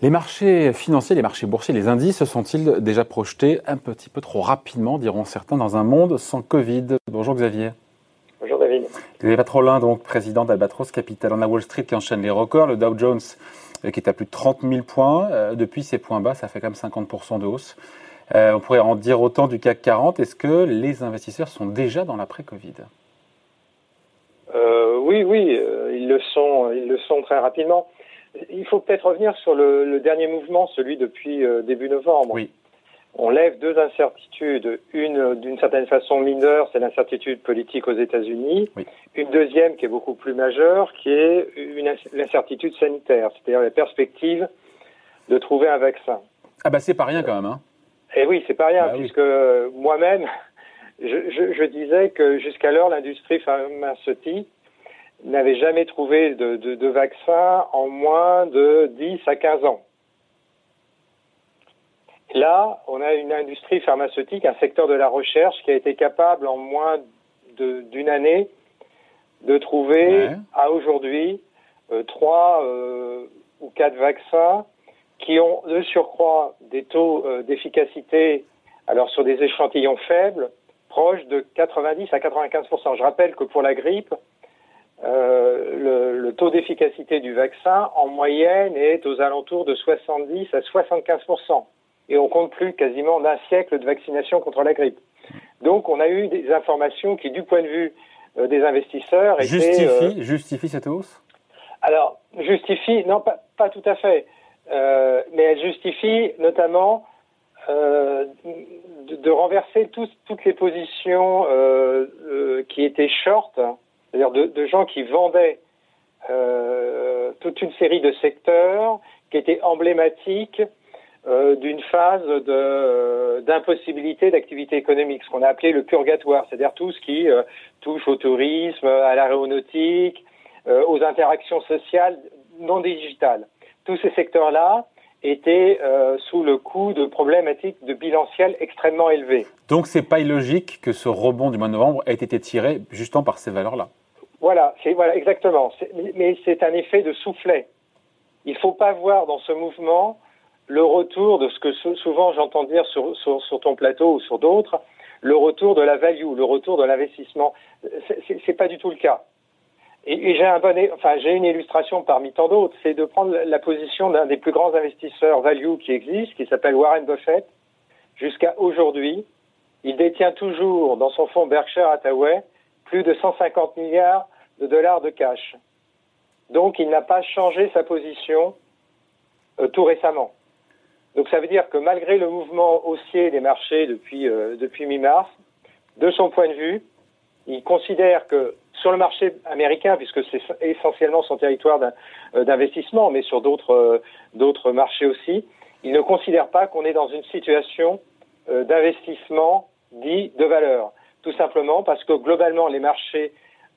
Les marchés financiers, les marchés boursiers, les indices sont-ils déjà projetés un petit peu trop rapidement, diront certains, dans un monde sans Covid? Bonjour Xavier. Bonjour David. Xavier Patrolin, donc président d'Albatros Capital. On a Wall Street qui enchaîne les records, le Dow Jones euh, qui est à plus de 30 000 points. Euh, depuis ces points bas, ça fait quand même 50% de hausse. Euh, on pourrait en dire autant du CAC 40. Est-ce que les investisseurs sont déjà dans l'après-Covid? Oui, oui, ils le sont, ils le sont très rapidement. Il faut peut-être revenir sur le, dernier mouvement, celui depuis euh, début novembre. Oui. On lève deux incertitudes. Une, d'une certaine façon mineure, c'est l'incertitude politique aux États-Unis. Une deuxième, qui est beaucoup plus majeure, qui est l'incertitude sanitaire, c'est-à-dire la perspective de trouver un vaccin. Ah bah c'est pas rien quand même. Hein. Eh oui, c'est pas rien, bah puisque moi-même, je, je disais que jusqu'alors, l'industrie pharmaceutique n'avait jamais trouvé de, de, de, vaccin en moins de 10 à 15 ans. Là, on a une industrie pharmaceutique, un secteur de la recherche qui a été capable en moins d'une année de trouver à aujourd'hui euh, trois euh, ou quatre vaccins qui ont de surcroît des taux euh, d'efficacité, alors sur des échantillons faibles, proches de 90 à 95% Je rappelle que pour la grippe, euh, le, le, taux d'efficacité du vaccin en moyenne est aux alentours de 70 à 75% et on compte plus quasiment d'un siècle de vaccination contre la grippe. Donc on a eu des informations qui, du point de vue euh, des investisseurs, justifie, euh, justifie cette hausse? Alors justifie, non pas, pas tout à fait, mais elle justifie notamment de, de, renverser toutes les positions qui étaient short c'est-à-dire de, gens qui vendaient euh, toute une série de secteurs qui étaient emblématiques euh, d'une phase d'impossibilité d'activité économique, ce qu'on a appelé le purgatoire, c'est-à-dire tout ce qui euh, touche au tourisme, à l'aéronautique, euh, aux interactions sociales non digitales. Tous ces secteurs-là étaient euh, sous le coup de problématiques de bilanciel extrêmement élevées. Donc c'est pas illogique que ce rebond du mois de novembre ait été tiré justement par ces valeurs-là. Voilà, c'est voilà exactement. Mais c'est un effet de soufflet. Il ne faut pas voir dans ce mouvement le retour de ce que souvent j'entends dire sur, sur, sur, ton plateau ou sur d'autres, le retour de la value, le retour de l'investissement. C'est pas du tout le cas. Et, j'ai une illustration parmi tant d'autres, c'est de prendre la position d'un des plus grands investisseurs value qui existe, qui s'appelle Warren Buffett. Jusqu'à aujourd'hui, il détient toujours dans son fonds Berkshire Hathaway plus de 150 milliards de dollars de cash. Donc il n'a pas changé sa position euh, tout récemment. Donc ça veut dire que malgré le mouvement haussier des marchés depuis, euh, depuis mi-mars, de son point de vue, il considère que sur le marché américain, puisque c'est essentiellement son territoire euh, d'investissement, mais sur d'autres d'autres marchés aussi, il ne considère pas qu'on est dans une situation d'investissement dit de valeur. Tout simplement parce que globalement, les marchés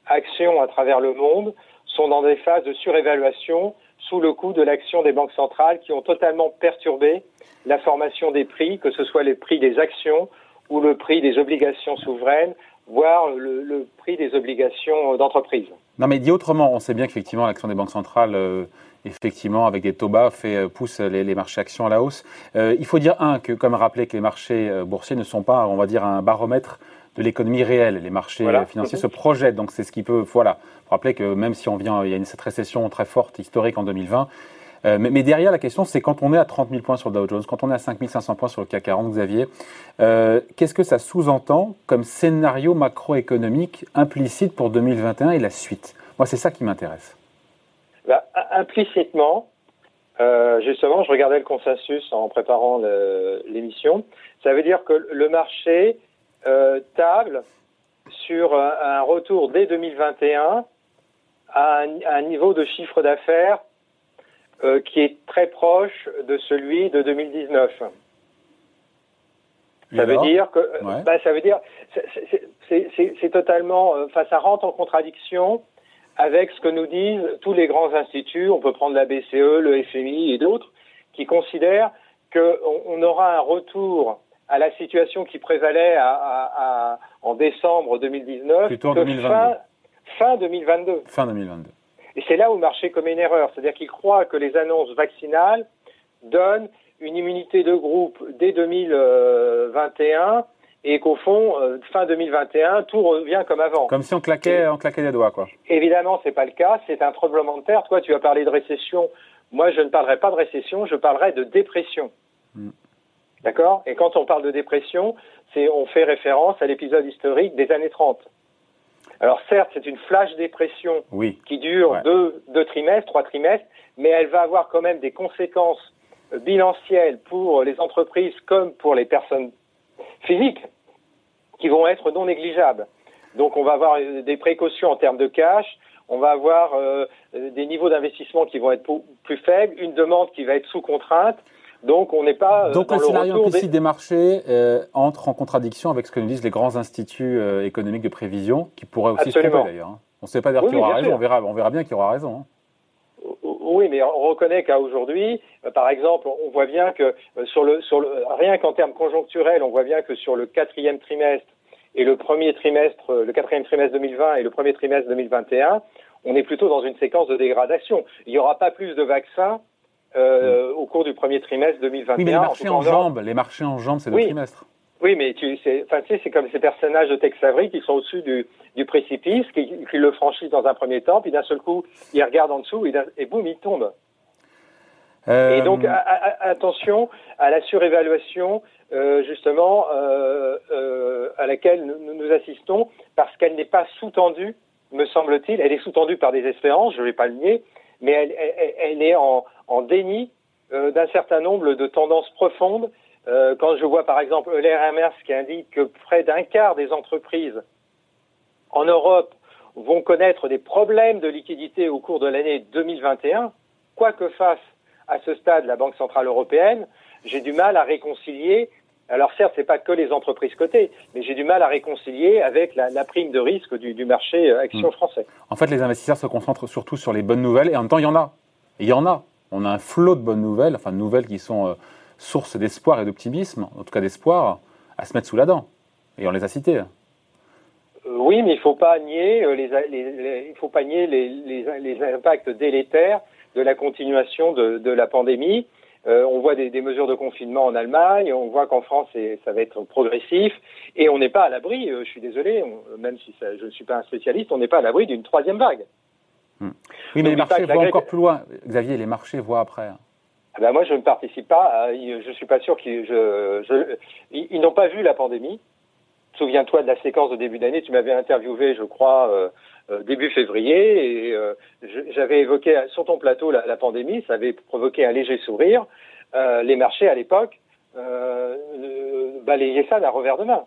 actions à travers le monde sont dans des phases de surévaluation sous le coup de l'action des banques centrales qui ont totalement perturbé la formation des prix, que ce soit les prix des actions ou le prix des obligations souveraines, voire le, prix des obligations d'entreprise. Non, mais dit autrement, on sait bien qu'effectivement l'action des banques centrales, euh, effectivement, avec des taux bas, fait, euh, pousse les, marchés actions à la hausse. Euh, il faut dire un que, comme rappelé, que les marchés boursiers ne sont pas, on va dire, un baromètre de l'économie réelle. Les marchés financiers se projettent, donc c'est ce qui peut. Voilà. Rappeler que même si on vient, il y a une, cette récession très forte historique en 2020. Euh, mais, derrière, la question, c'est quand on est à 30 000 points sur le Dow Jones, quand on est à 5 500 points sur le CAC 40, Xavier, euh, qu'est-ce que ça sous-entend comme scénario macroéconomique implicite pour 2021 et la suite? Moi, c'est ça qui m'intéresse. Bah, implicitement, euh, justement, je regardais le consensus en préparant l'émission. Ça veut dire que le marché table sur un, retour dès 2021 à un, niveau de chiffre d'affaires qui est très proche de celui de 2019. Ça veut dire que, bah, ça veut dire, c'est totalement, euh, enfin, ça rentre en contradiction avec ce que nous disent tous les grands instituts. On peut prendre la BCE, le FMI et d'autres qui considèrent qu'on on aura un retour à la situation qui prévalait à, à, en décembre 2019 Plutôt en 2022. fin 2022. Fin 2022. Et c'est là où le marché commet une erreur, c'est-à-dire qu'il croit que les annonces vaccinales donnent une immunité de groupe dès 2021 et qu'au fond, euh, fin 2021, tout revient comme avant. Comme si on claquait, on claquait des doigts, quoi. Évidemment, c'est pas le cas. C'est un tremblement de terre. Toi, tu as parlé de récession. Moi, je ne parlerai pas de récession. Je parlerai de dépression. Mm. D'accord? Et quand on parle de dépression, c'est on fait référence à l'épisode historique des années 30. Alors certes, c'est une flash dépression oui. qui dure deux, deux trimestres, trois trimestres, mais elle va avoir quand même des conséquences euh, bilancielles pour les entreprises comme pour les personnes physiques qui vont être non négligeables. Donc on va avoir euh, des précautions en termes de cash, on va avoir euh, des niveaux d'investissement qui vont être plus faibles, une demande qui va être sous contrainte. Donc on n'est pas. Euh, Donc dans le scénario implicite des, des marchés euh, entre en contradiction avec ce que nous disent les grands instituts euh, économiques de prévision, qui pourraient aussi Absolument. se tromper d'ailleurs. Hein. On ne sait pas dire qui aura raison, on verra, on verra bien qui aura raison. Hein. Oui, mais on reconnaît qu'à aujourd'hui, par exemple, on voit bien que sur le, sur le, rien qu'en termes conjoncturels, on voit bien que sur le quatrième trimestre et le premier trimestre, le quatrième trimestre 2020 et le premier trimestre 2021, on est plutôt dans une séquence de dégradation. Il n'y aura pas plus de vaccins euh, au cours du premier trimestre 2021. Oui, mais les marchés en, en jambes, les marchés en jambes, c'est le oui. trimestre. Oui, mais tu enfin, tu sais, c'est comme ces personnages de Tex Avery qui sont au-dessus du, du précipice, qui, qui, le franchissent dans un premier temps, puis d'un seul coup, ils regardent en dessous et, et boum, ils tombent. Euh... Et donc, a, a, attention à la surévaluation, euh, justement, euh, euh, à laquelle nous, nous assistons, parce qu'elle n'est pas sous-tendue, me semble-t-il. Elle est sous-tendue par des espérances, je ne vais pas le nier, mais elle, elle, elle est en, en déni euh, d'un certain nombre de tendances profondes. Euh, quand je vois par exemple Hermers qui indique que près d'un quart des entreprises en Europe vont connaître des problèmes de liquidité au cours de l'année 2021, quoi que fasse à ce stade la Banque Centrale Européenne, j'ai du mal à réconcilier alors certes, c'est pas que les entreprises cotées, mais j'ai du mal à réconcilier avec la, la prime de risque du, du marché action mmh. français. En fait, les investisseurs se concentrent surtout sur les bonnes nouvelles, et en même temps, il y en a. Il y en a. On a un flot de bonnes nouvelles, enfin de nouvelles qui sont euh, source d'espoir et d'optimisme, en tout cas d'espoir, à se mettre sous la dent. Et on les a citées. Euh, oui, mais il ne faut pas nier, euh, les, impacts délétères de la continuation de, la pandémie. Euh, on voit des, mesures de confinement en Allemagne, on voit qu'en France ça va être progressif, et on n'est pas à l'abri. Je suis désolé, même si je ne suis pas un spécialiste, on n'est pas à l'abri d'une troisième vague. Hmm. Oui, mais les marchés voient encore plus loin. Xavier, les marchés voient après. Ah ben moi, je ne participe pas. Je ne suis pas sûr qu'ils je, je, ils, n'ont pas vu la pandémie. Souviens-toi de la séquence de début d'année. Tu m'avais interviewé, je crois, euh, début février, et euh, j'avais évoqué sur ton plateau la, la, pandémie. Ça avait provoqué un léger sourire. Euh, les marchés à l'époque euh, balayaient ça d'un revers de main.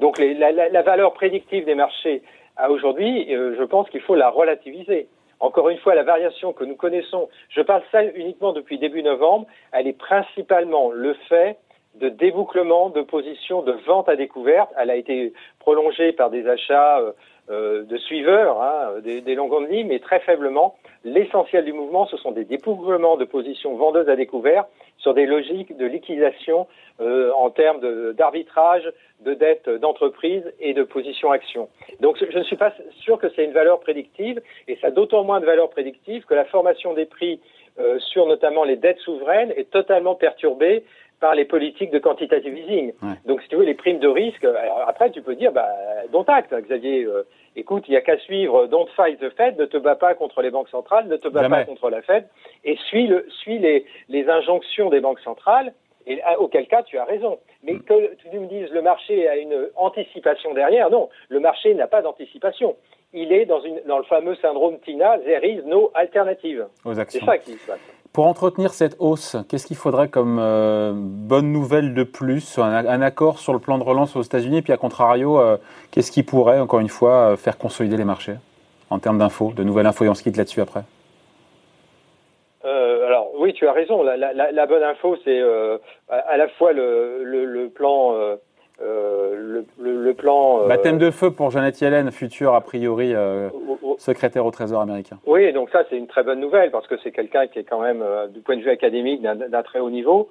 Donc les, la, la, valeur prédictive des marchés à aujourd'hui, je pense qu'il faut la relativiser. Encore une fois, la variation que nous connaissons, je parle ça uniquement depuis début novembre, elle est principalement le fait de débouclement de positions de vente à découverte. Elle a été prolongée par des achats euh, de suiveurs, hein, des, des longues lignes, mais très faiblement. L'essentiel du mouvement, ce sont des débouclements de positions vendeuses à découvert sur des logiques de liquidation euh, en termes d'arbitrage, de, de dettes d'entreprise et de position action. Donc je ne suis pas sûr que c'est une valeur prédictive, et ça a d'autant moins de valeur prédictive que la formation des prix euh, sur notamment les dettes souveraines est totalement perturbée par les politiques de quantitative easing. Ouais. Donc, si tu veux, les primes de risque, alors après, tu peux dire, bah, dont acte, Xavier. Euh, écoute, il n'y a qu'à suivre Don't fight the Fed, ne te bats pas contre les banques centrales, ne te bats Jamais. pas contre la Fed, et suis, le, suis les, les injonctions des banques centrales, et auquel cas, tu as raison. Mais que tu me dises, le marché a une anticipation derrière, non, le marché n'a pas d'anticipation. Il est dans, une, dans le fameux syndrome TINA, there is no alternative. C'est ça qui se passe. Pour entretenir cette hausse, qu'est-ce qu'il faudrait comme euh, bonne nouvelle de plus un, un, accord sur le plan de relance aux États-Unis, puis à contrario, euh, qu'est-ce qui pourrait, encore une fois, faire consolider les marchés en termes d'infos, de nouvelles infos, et on se quitte là-dessus après euh, alors oui, tu as raison. La, la, la bonne info, c'est euh, à, la fois le, le, le plan, euh, le, le, plan. Baptême de feu pour Jeannette Yellen, future a priori secrétaire au Trésor américain. Oui, donc ça c'est une très bonne nouvelle parce que c'est quelqu'un qui est quand même, du point de vue académique, d'un très haut niveau.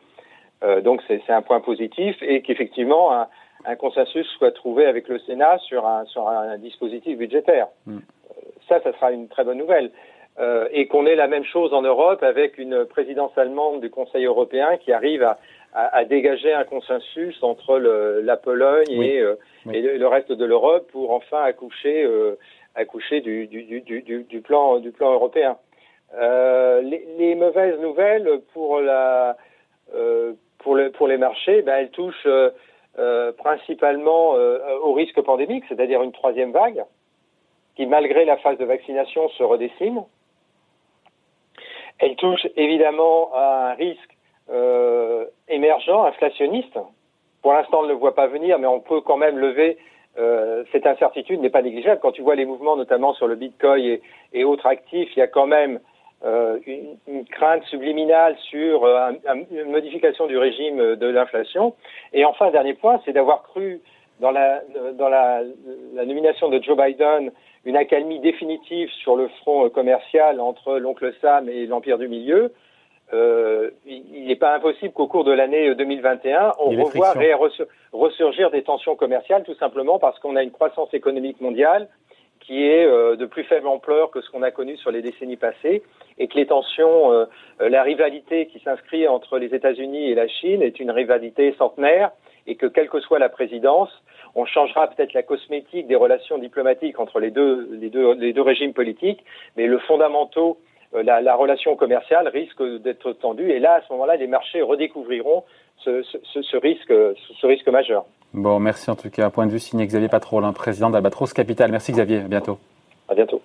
donc c'est un point positif et qu'effectivement un, un, consensus soit trouvé avec le Sénat sur un, sur un dispositif budgétaire. Mm. ça, ça sera une très bonne nouvelle. Euh, et qu'on ait la même chose en Europe avec une présidence allemande du Conseil européen qui arrive à, à, à dégager un consensus entre le, la Pologne et, euh, et le, reste de l'Europe pour enfin accoucher, euh, accoucher du, du, du, du, plan, du plan européen. Les, les, mauvaises nouvelles pour, la, pour, le, pour les marchés, ben, elles touchent principalement au risque pandémique, c'est-à-dire une troisième vague qui, malgré la phase de vaccination, se redessine. Elle touche évidemment à un risque euh, émergent, inflationniste. Pour l'instant, on ne le voit pas venir, mais on peut quand même lever euh, cette incertitude n'est pas négligeable. Quand tu vois les mouvements, notamment sur le Bitcoin et, autres actifs, il y a quand même euh, une, une, crainte subliminale sur euh, une modification du régime de l'inflation. Et enfin, dernier point, c'est d'avoir cru dans la, dans la, la nomination de Joe Biden une accalmie définitive sur le front commercial entre l'oncle Sam et l'Empire du Milieu, euh, il n'est pas impossible qu'au cours de l'année 2021, on revoie ressurgir des tensions commerciales, tout simplement parce qu'on a une croissance économique mondiale qui est euh, de plus faible ampleur que ce qu'on a connu sur les décennies passées, et que les tensions, euh, la rivalité qui s'inscrit entre les États-Unis et la Chine est une rivalité centenaire, et que quelle que soit la présidence, on changera peut-être la cosmétique des relations diplomatiques entre les deux, les deux, les deux régimes politiques, mais le fondamentaux, euh, la, la, relation commerciale risque d'être tendue. Et là, à ce moment-là, les marchés redécouvriront ce, ce, ce, risque, ce risque majeur. Bon, merci en tout cas. Point de vue signé Xavier Patrol, président d'Albatros Capital. Merci Xavier, à bientôt. À bientôt.